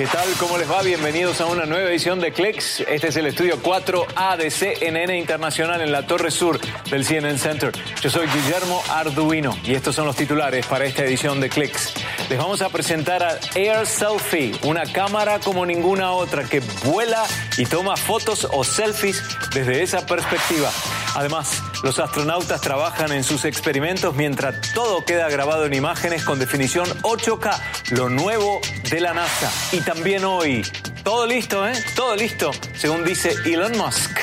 ¿Qué tal? ¿Cómo les va? Bienvenidos a una nueva edición de Clicks. Este es el estudio 4A de CNN Internacional en la Torre Sur del CNN Center. Yo soy Guillermo Arduino y estos son los titulares para esta edición de Clicks. Les vamos a presentar a Air Selfie, una cámara como ninguna otra que vuela y toma fotos o selfies desde esa perspectiva. Además, los astronautas trabajan en sus experimentos mientras todo queda grabado en imágenes con definición 8K, lo nuevo de la NASA. Y también hoy, todo listo, ¿eh? Todo listo, según dice Elon Musk.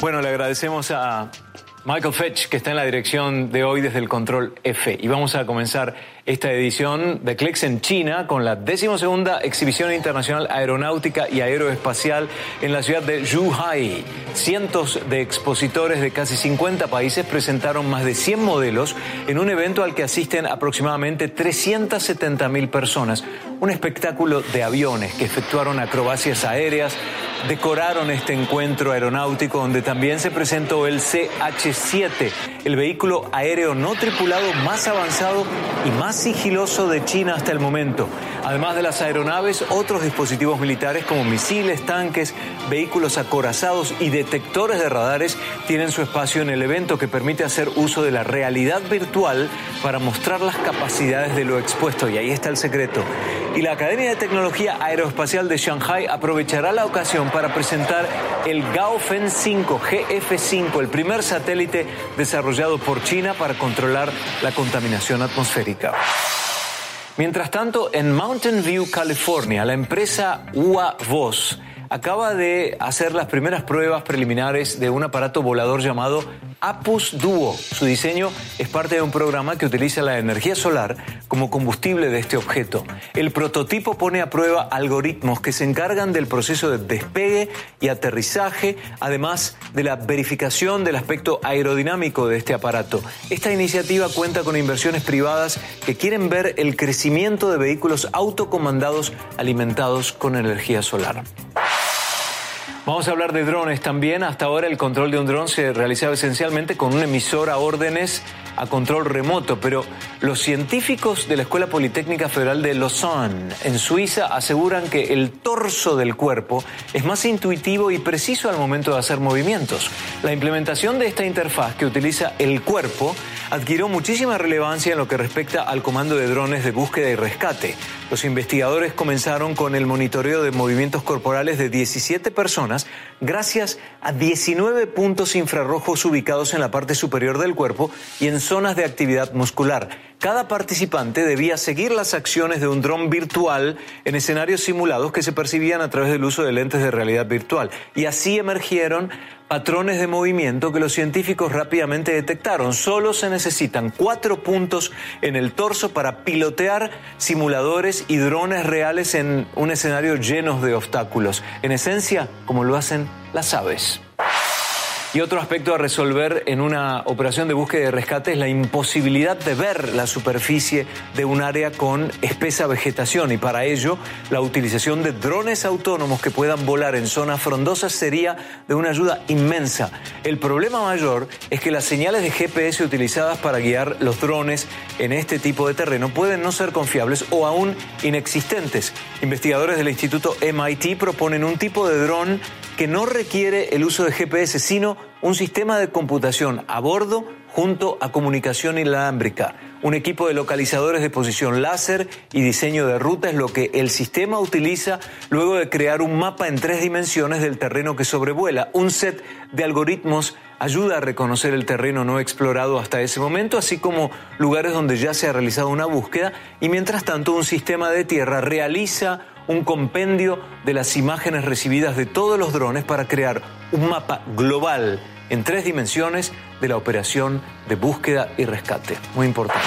Bueno, le agradecemos a Michael Fetch, que está en la dirección de hoy desde el control F. Y vamos a comenzar esta edición de Clicks en China con la decimosegunda exhibición internacional aeronáutica y aeroespacial en la ciudad de Zhuhai. Cientos de expositores de casi 50 países presentaron más de 100 modelos en un evento al que asisten aproximadamente 370 mil personas. Un espectáculo de aviones que efectuaron acrobacias aéreas, decoraron este encuentro aeronáutico donde también se presentó el CH-7, el vehículo aéreo no tripulado más avanzado y más sigiloso de China hasta el momento. Además de las aeronaves, otros dispositivos militares como misiles, tanques, vehículos acorazados y detectores de radares tienen su espacio en el evento que permite hacer uso de la realidad virtual para mostrar las capacidades de lo expuesto. Y ahí está el secreto. Y la Academia de Tecnología Aeroespacial de Shanghai aprovechará la ocasión para presentar el Gaofen 5 GF5, el primer satélite desarrollado por China para controlar la contaminación atmosférica. Mientras tanto, en Mountain View, California, la empresa UAVOS acaba de hacer las primeras pruebas preliminares de un aparato volador llamado Apus Duo. Su diseño es parte de un programa que utiliza la energía solar como combustible de este objeto. El prototipo pone a prueba algoritmos que se encargan del proceso de despegue y aterrizaje, además de la verificación del aspecto aerodinámico de este aparato. Esta iniciativa cuenta con inversiones privadas que quieren ver el crecimiento de vehículos autocomandados alimentados con energía solar. Vamos a hablar de drones también. Hasta ahora el control de un dron se realizaba esencialmente con un emisor a órdenes a control remoto, pero los científicos de la Escuela Politécnica Federal de Lausanne, en Suiza, aseguran que el torso del cuerpo es más intuitivo y preciso al momento de hacer movimientos. La implementación de esta interfaz que utiliza el cuerpo adquirió muchísima relevancia en lo que respecta al comando de drones de búsqueda y rescate. Los investigadores comenzaron con el monitoreo de movimientos corporales de 17 personas gracias a 19 puntos infrarrojos ubicados en la parte superior del cuerpo y en zonas de actividad muscular. Cada participante debía seguir las acciones de un dron virtual en escenarios simulados que se percibían a través del uso de lentes de realidad virtual. Y así emergieron patrones de movimiento que los científicos rápidamente detectaron. Solo se necesitan cuatro puntos en el torso para pilotear simuladores y drones reales en un escenario lleno de obstáculos. En esencia, como lo hacen las aves. Y otro aspecto a resolver en una operación de búsqueda y rescate es la imposibilidad de ver la superficie de un área con espesa vegetación y para ello la utilización de drones autónomos que puedan volar en zonas frondosas sería de una ayuda inmensa. El problema mayor es que las señales de GPS utilizadas para guiar los drones en este tipo de terreno pueden no ser confiables o aún inexistentes. Investigadores del Instituto MIT proponen un tipo de dron que no requiere el uso de GPS, sino un sistema de computación a bordo junto a comunicación inalámbrica. Un equipo de localizadores de posición láser y diseño de ruta es lo que el sistema utiliza luego de crear un mapa en tres dimensiones del terreno que sobrevuela. Un set de algoritmos ayuda a reconocer el terreno no explorado hasta ese momento, así como lugares donde ya se ha realizado una búsqueda, y mientras tanto un sistema de tierra realiza un compendio de las imágenes recibidas de todos los drones para crear un mapa global en tres dimensiones de la operación de búsqueda y rescate. Muy importante.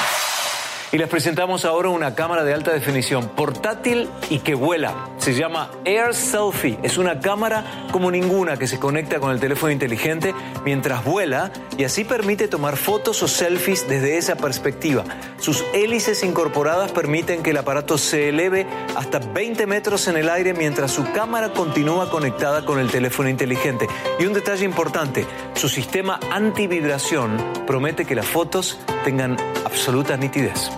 Y les presentamos ahora una cámara de alta definición portátil y que vuela. Se llama Air Selfie. Es una cámara como ninguna que se conecta con el teléfono inteligente mientras vuela y así permite tomar fotos o selfies desde esa perspectiva. Sus hélices incorporadas permiten que el aparato se eleve hasta 20 metros en el aire mientras su cámara continúa conectada con el teléfono inteligente. Y un detalle importante, su sistema antivibración promete que las fotos tengan absoluta nitidez.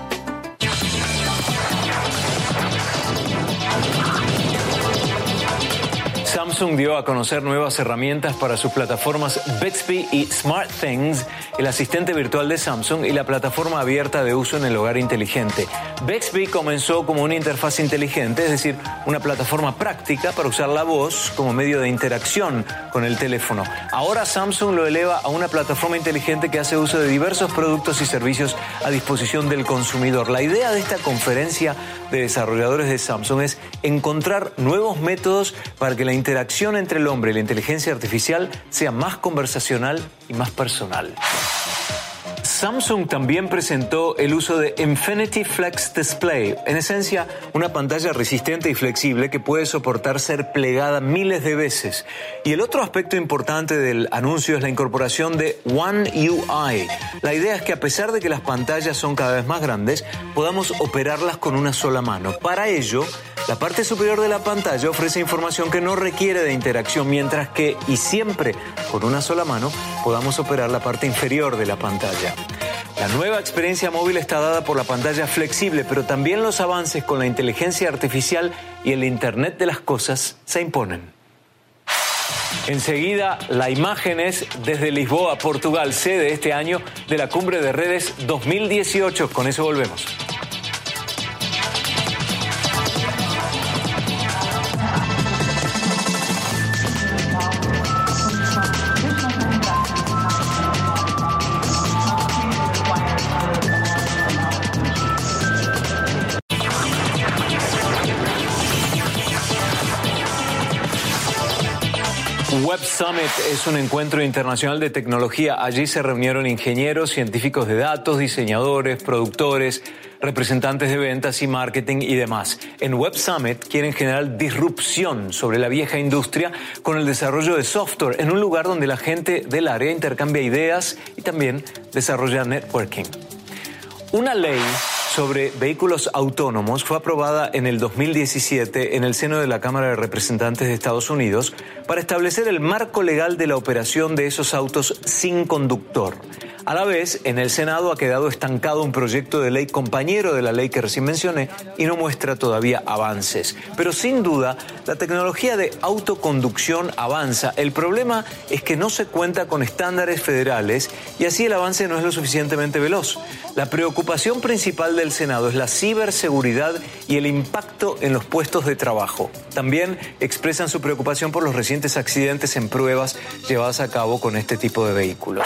Samsung dio a conocer nuevas herramientas para sus plataformas Bixby y SmartThings, el asistente virtual de Samsung y la plataforma abierta de uso en el hogar inteligente. Bixby comenzó como una interfaz inteligente, es decir, una plataforma práctica para usar la voz como medio de interacción con el teléfono. Ahora Samsung lo eleva a una plataforma inteligente que hace uso de diversos productos y servicios a disposición del consumidor. La idea de esta conferencia de desarrolladores de Samsung es encontrar nuevos métodos para que la interacción entre el hombre y la inteligencia artificial sea más conversacional y más personal. Samsung también presentó el uso de Infinity Flex Display, en esencia una pantalla resistente y flexible que puede soportar ser plegada miles de veces. Y el otro aspecto importante del anuncio es la incorporación de One UI. La idea es que a pesar de que las pantallas son cada vez más grandes, podamos operarlas con una sola mano. Para ello, la parte superior de la pantalla ofrece información que no requiere de interacción, mientras que, y siempre con una sola mano, podamos operar la parte inferior de la pantalla. La nueva experiencia móvil está dada por la pantalla flexible, pero también los avances con la inteligencia artificial y el Internet de las Cosas se imponen. Enseguida, la imagen es desde Lisboa, Portugal, sede este año de la Cumbre de Redes 2018. Con eso volvemos. Es un encuentro internacional de tecnología. Allí se reunieron ingenieros, científicos de datos, diseñadores, productores, representantes de ventas y marketing y demás. En Web Summit quieren generar disrupción sobre la vieja industria con el desarrollo de software en un lugar donde la gente del área intercambia ideas y también desarrolla networking. Una ley sobre vehículos autónomos fue aprobada en el 2017 en el seno de la Cámara de Representantes de Estados Unidos para establecer el marco legal de la operación de esos autos sin conductor. A la vez, en el Senado ha quedado estancado un proyecto de ley compañero de la ley que recién mencioné y no muestra todavía avances. Pero sin duda, la tecnología de autoconducción avanza. El problema es que no se cuenta con estándares federales y así el avance no es lo suficientemente veloz. La preocupación principal del Senado es la ciberseguridad y el impacto en los puestos de trabajo. También expresan su preocupación por los recientes accidentes en pruebas llevadas a cabo con este tipo de vehículos.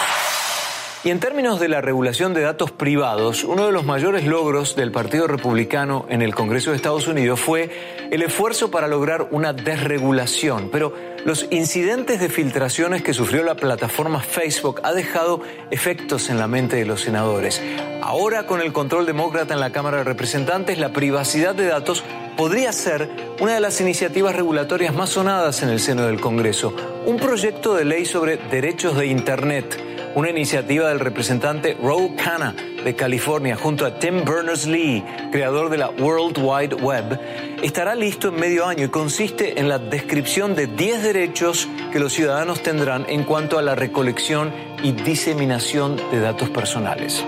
Y en términos de la regulación de datos privados, uno de los mayores logros del Partido Republicano en el Congreso de Estados Unidos fue el esfuerzo para lograr una desregulación. Pero los incidentes de filtraciones que sufrió la plataforma Facebook ha dejado efectos en la mente de los senadores. Ahora, con el control demócrata en la Cámara de Representantes, la privacidad de datos podría ser una de las iniciativas regulatorias más sonadas en el seno del Congreso. Un proyecto de ley sobre derechos de Internet una iniciativa del representante Ro Khanna de California junto a Tim Berners-Lee, creador de la World Wide Web, estará listo en medio año y consiste en la descripción de 10 derechos que los ciudadanos tendrán en cuanto a la recolección y diseminación de datos personales.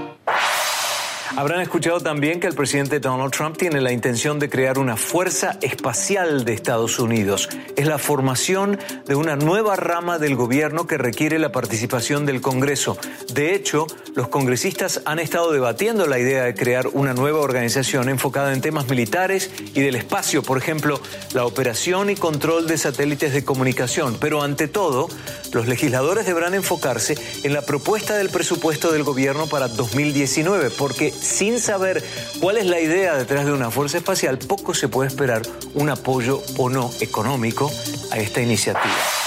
Habrán escuchado también que el presidente Donald Trump tiene la intención de crear una fuerza espacial de Estados Unidos. Es la formación de una nueva rama del gobierno que requiere la participación del Congreso. De hecho, los congresistas han estado debatiendo la idea de crear una nueva organización enfocada en temas militares y del espacio, por ejemplo, la operación y control de satélites de comunicación. Pero ante todo, los legisladores deberán enfocarse en la propuesta del presupuesto del gobierno para 2019, porque sin saber cuál es la idea detrás de una fuerza espacial, poco se puede esperar un apoyo o no económico a esta iniciativa.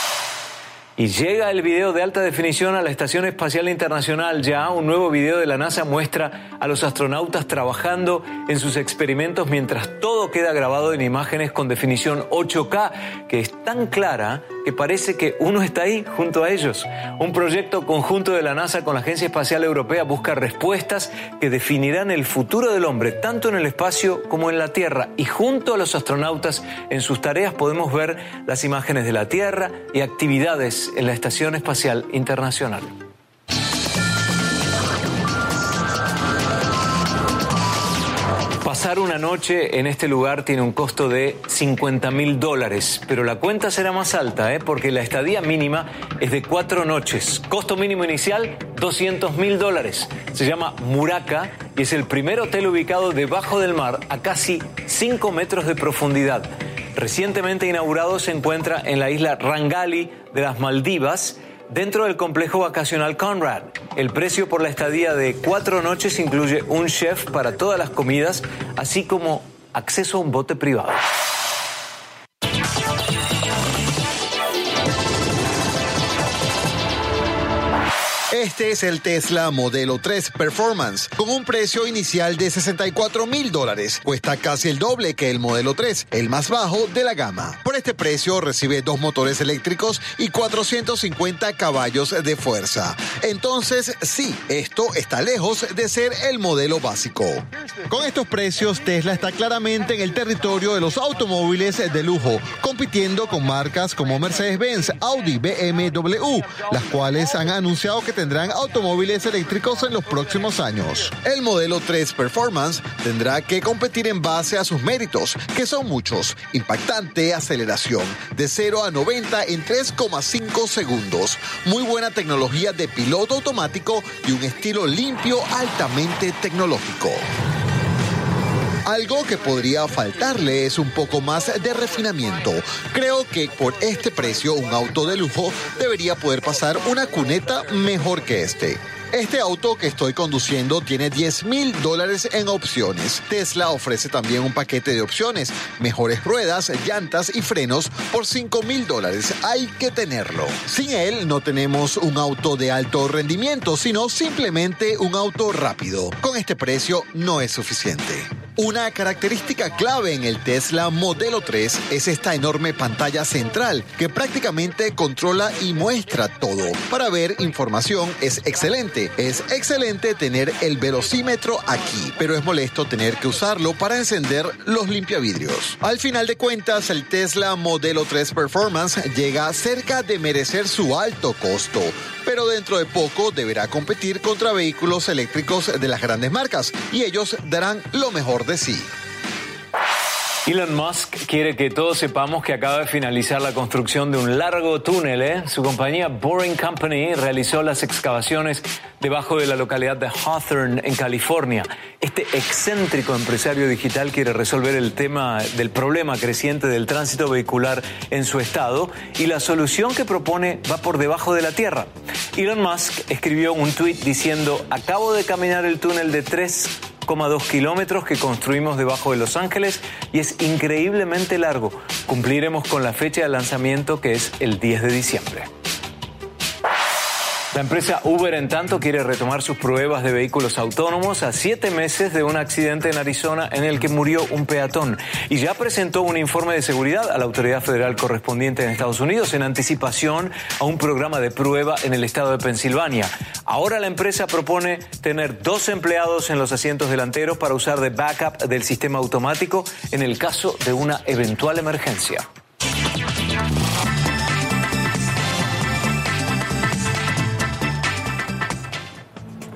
Y llega el video de alta definición a la Estación Espacial Internacional. Ya un nuevo video de la NASA muestra a los astronautas trabajando en sus experimentos mientras todo queda grabado en imágenes con definición 8K, que es tan clara que parece que uno está ahí junto a ellos. Un proyecto conjunto de la NASA con la Agencia Espacial Europea busca respuestas que definirán el futuro del hombre, tanto en el espacio como en la Tierra. Y junto a los astronautas en sus tareas podemos ver las imágenes de la Tierra y actividades en la Estación Espacial Internacional. Pasar una noche en este lugar tiene un costo de 50 mil dólares, pero la cuenta será más alta, ¿eh? porque la estadía mínima es de cuatro noches. Costo mínimo inicial, 200 mil dólares. Se llama Muraka y es el primer hotel ubicado debajo del mar a casi 5 metros de profundidad. Recientemente inaugurado se encuentra en la isla Rangali de las Maldivas, dentro del complejo vacacional Conrad. El precio por la estadía de cuatro noches incluye un chef para todas las comidas, así como acceso a un bote privado. Este es el Tesla Modelo 3 Performance, con un precio inicial de 64 mil dólares. Cuesta casi el doble que el Modelo 3, el más bajo de la gama. Por este precio recibe dos motores eléctricos y 450 caballos de fuerza. Entonces, sí, esto está lejos de ser el modelo básico. Con estos precios, Tesla está claramente en el territorio de los automóviles de lujo, compitiendo con marcas como Mercedes-Benz, Audi, BMW, las cuales han anunciado que tendrán automóviles eléctricos en los próximos años. El modelo 3 Performance tendrá que competir en base a sus méritos, que son muchos. Impactante aceleración de 0 a 90 en 3,5 segundos. Muy buena tecnología de piloto automático y un estilo limpio altamente tecnológico. Algo que podría faltarle es un poco más de refinamiento. Creo que por este precio un auto de lujo debería poder pasar una cuneta mejor que este. Este auto que estoy conduciendo tiene 10 mil dólares en opciones. Tesla ofrece también un paquete de opciones, mejores ruedas, llantas y frenos por 5 mil dólares. Hay que tenerlo. Sin él no tenemos un auto de alto rendimiento, sino simplemente un auto rápido. Con este precio no es suficiente. Una característica clave en el Tesla Modelo 3 es esta enorme pantalla central que prácticamente controla y muestra todo. Para ver información es excelente. Es excelente tener el velocímetro aquí, pero es molesto tener que usarlo para encender los limpiavidrios. Al final de cuentas, el Tesla Modelo 3 Performance llega cerca de merecer su alto costo pero dentro de poco deberá competir contra vehículos eléctricos de las grandes marcas y ellos darán lo mejor de sí. Elon Musk quiere que todos sepamos que acaba de finalizar la construcción de un largo túnel. ¿eh? Su compañía Boring Company realizó las excavaciones debajo de la localidad de Hawthorne, en California. Este excéntrico empresario digital quiere resolver el tema del problema creciente del tránsito vehicular en su estado y la solución que propone va por debajo de la tierra. Elon Musk escribió un tuit diciendo, acabo de caminar el túnel de 3 2 kilómetros que construimos debajo de Los Ángeles y es increíblemente largo. Cumpliremos con la fecha de lanzamiento que es el 10 de diciembre. La empresa Uber, en tanto, quiere retomar sus pruebas de vehículos autónomos a siete meses de un accidente en Arizona en el que murió un peatón y ya presentó un informe de seguridad a la autoridad federal correspondiente en Estados Unidos en anticipación a un programa de prueba en el estado de Pensilvania. Ahora la empresa propone tener dos empleados en los asientos delanteros para usar de backup del sistema automático en el caso de una eventual emergencia.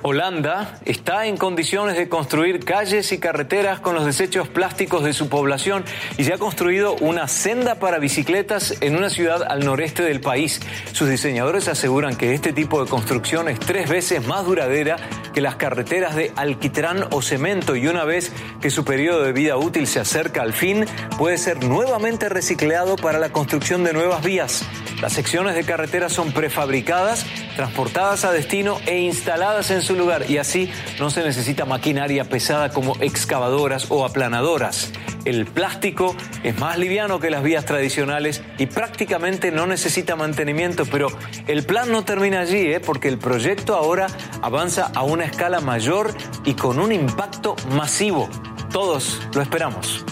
Holanda está en condiciones de construir calles y carreteras con los desechos plásticos de su población y ya ha construido una senda para bicicletas en una ciudad al noreste del país. Sus diseñadores aseguran que este tipo de construcción es tres veces más duradera que las carreteras de alquitrán o cemento y una vez que su periodo de vida útil se acerca al fin, puede ser nuevamente reciclado para la construcción de nuevas vías. Las secciones de carretera son prefabricadas, transportadas a destino e instaladas en su lugar y así no se necesita maquinaria pesada como excavadoras o aplanadoras. El plástico es más liviano que las vías tradicionales y prácticamente no necesita mantenimiento, pero el plan no termina allí, ¿eh? porque el proyecto ahora avanza a una escala mayor y con un impacto masivo. Todos lo esperamos.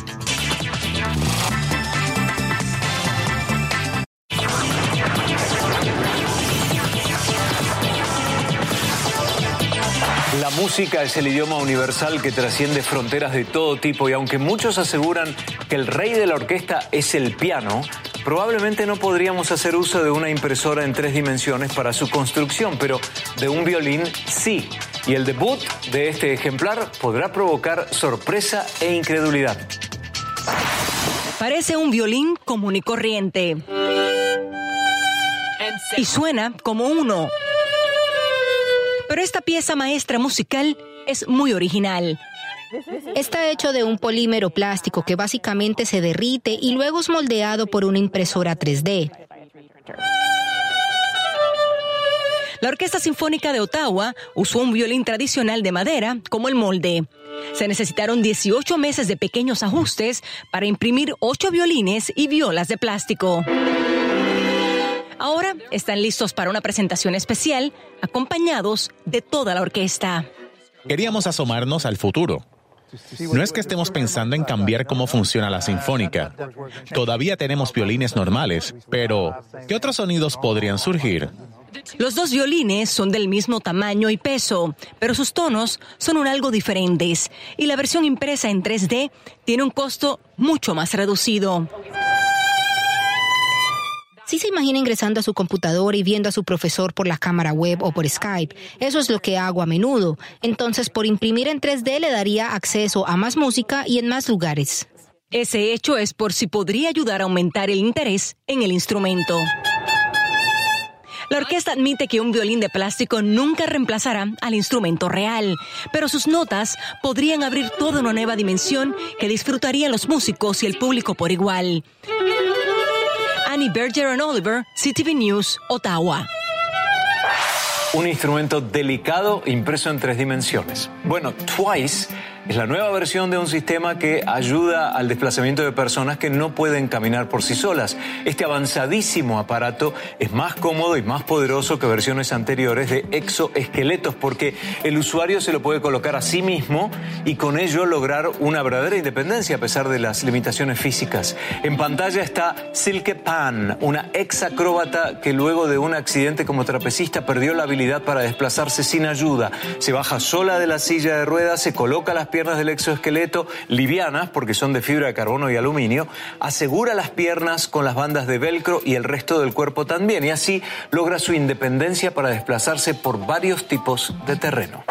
La música es el idioma universal que trasciende fronteras de todo tipo y aunque muchos aseguran que el rey de la orquesta es el piano, probablemente no podríamos hacer uso de una impresora en tres dimensiones para su construcción, pero de un violín sí. Y el debut de este ejemplar podrá provocar sorpresa e incredulidad. Parece un violín común y corriente. Y suena como uno. Pero esta pieza maestra musical es muy original. Está hecho de un polímero plástico que básicamente se derrite y luego es moldeado por una impresora 3D. La Orquesta Sinfónica de Ottawa usó un violín tradicional de madera como el molde. Se necesitaron 18 meses de pequeños ajustes para imprimir 8 violines y violas de plástico. Ahora están listos para una presentación especial, acompañados de toda la orquesta. Queríamos asomarnos al futuro. No es que estemos pensando en cambiar cómo funciona la sinfónica. Todavía tenemos violines normales, pero ¿qué otros sonidos podrían surgir? Los dos violines son del mismo tamaño y peso, pero sus tonos son un algo diferentes y la versión impresa en 3D tiene un costo mucho más reducido. Si se imagina ingresando a su computador y viendo a su profesor por la cámara web o por Skype. Eso es lo que hago a menudo. Entonces, por imprimir en 3D le daría acceso a más música y en más lugares. Ese hecho es por si podría ayudar a aumentar el interés en el instrumento. La orquesta admite que un violín de plástico nunca reemplazará al instrumento real, pero sus notas podrían abrir toda una nueva dimensión que disfrutarían los músicos y el público por igual. Bergeron Oliver, CTV News, Ottawa. Un instrumento delicado impreso en tres dimensiones. Bueno, Twice es la nueva versión de un sistema que ayuda al desplazamiento de personas que no pueden caminar por sí solas. Este avanzadísimo aparato es más cómodo y más poderoso que versiones anteriores de exoesqueletos porque el usuario se lo puede colocar a sí mismo y con ello lograr una verdadera independencia a pesar de las limitaciones físicas. En pantalla está Silke Pan, una ex acróbata que luego de un accidente como trapecista perdió la habilidad para desplazarse sin ayuda. Se baja sola de la silla de ruedas, se coloca las piernas del exoesqueleto livianas, porque son de fibra de carbono y aluminio, asegura las piernas con las bandas de velcro y el resto del cuerpo también, y así logra su independencia para desplazarse por varios tipos de terreno.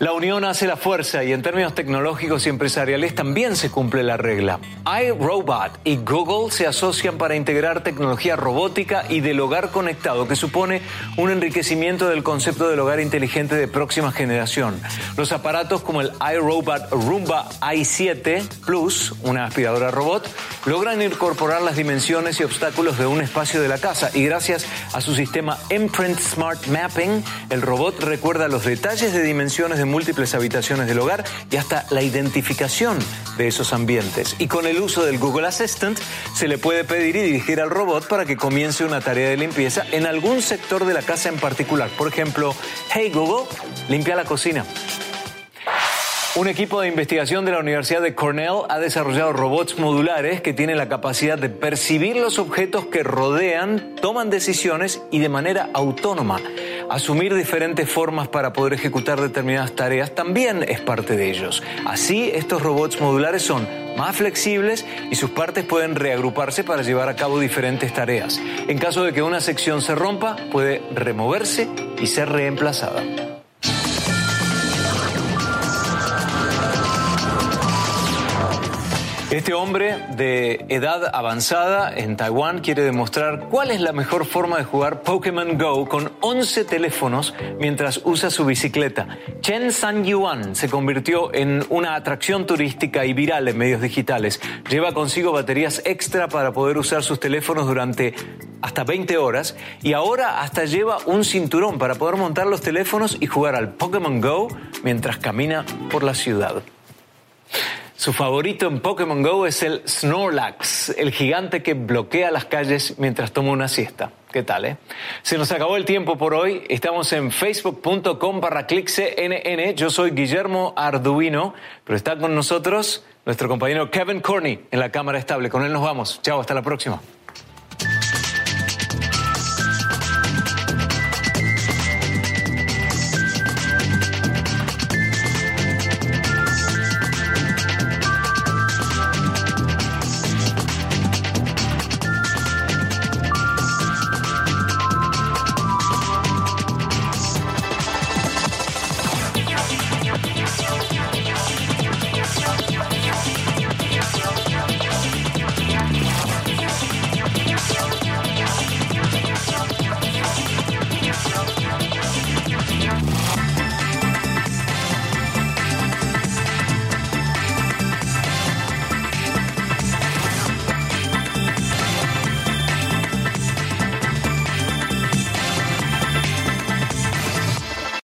La unión hace la fuerza y en términos tecnológicos y empresariales también se cumple la regla. iRobot y Google se asocian para integrar tecnología robótica y del hogar conectado, que supone un enriquecimiento del concepto del hogar inteligente de próxima generación. Los aparatos como el iRobot Roomba i7 Plus, una aspiradora robot, logran incorporar las dimensiones y obstáculos de un espacio de la casa y gracias a su sistema Imprint Smart Mapping, el robot recuerda los detalles de dimensiones de múltiples habitaciones del hogar y hasta la identificación de esos ambientes. Y con el uso del Google Assistant se le puede pedir y dirigir al robot para que comience una tarea de limpieza en algún sector de la casa en particular. Por ejemplo, hey Google, limpia la cocina. Un equipo de investigación de la Universidad de Cornell ha desarrollado robots modulares que tienen la capacidad de percibir los objetos que rodean, toman decisiones y de manera autónoma. Asumir diferentes formas para poder ejecutar determinadas tareas también es parte de ellos. Así, estos robots modulares son más flexibles y sus partes pueden reagruparse para llevar a cabo diferentes tareas. En caso de que una sección se rompa, puede removerse y ser reemplazada. Este hombre de edad avanzada en Taiwán quiere demostrar cuál es la mejor forma de jugar Pokémon Go con 11 teléfonos mientras usa su bicicleta. Chen San Yuan se convirtió en una atracción turística y viral en medios digitales. Lleva consigo baterías extra para poder usar sus teléfonos durante hasta 20 horas y ahora hasta lleva un cinturón para poder montar los teléfonos y jugar al Pokémon Go mientras camina por la ciudad. Su favorito en Pokémon Go es el Snorlax, el gigante que bloquea las calles mientras toma una siesta. ¿Qué tal, eh? Se nos acabó el tiempo por hoy. Estamos en facebook.com barra clickcnn. Yo soy Guillermo Arduino, pero está con nosotros nuestro compañero Kevin Corney en la cámara estable. Con él nos vamos. Chao, hasta la próxima.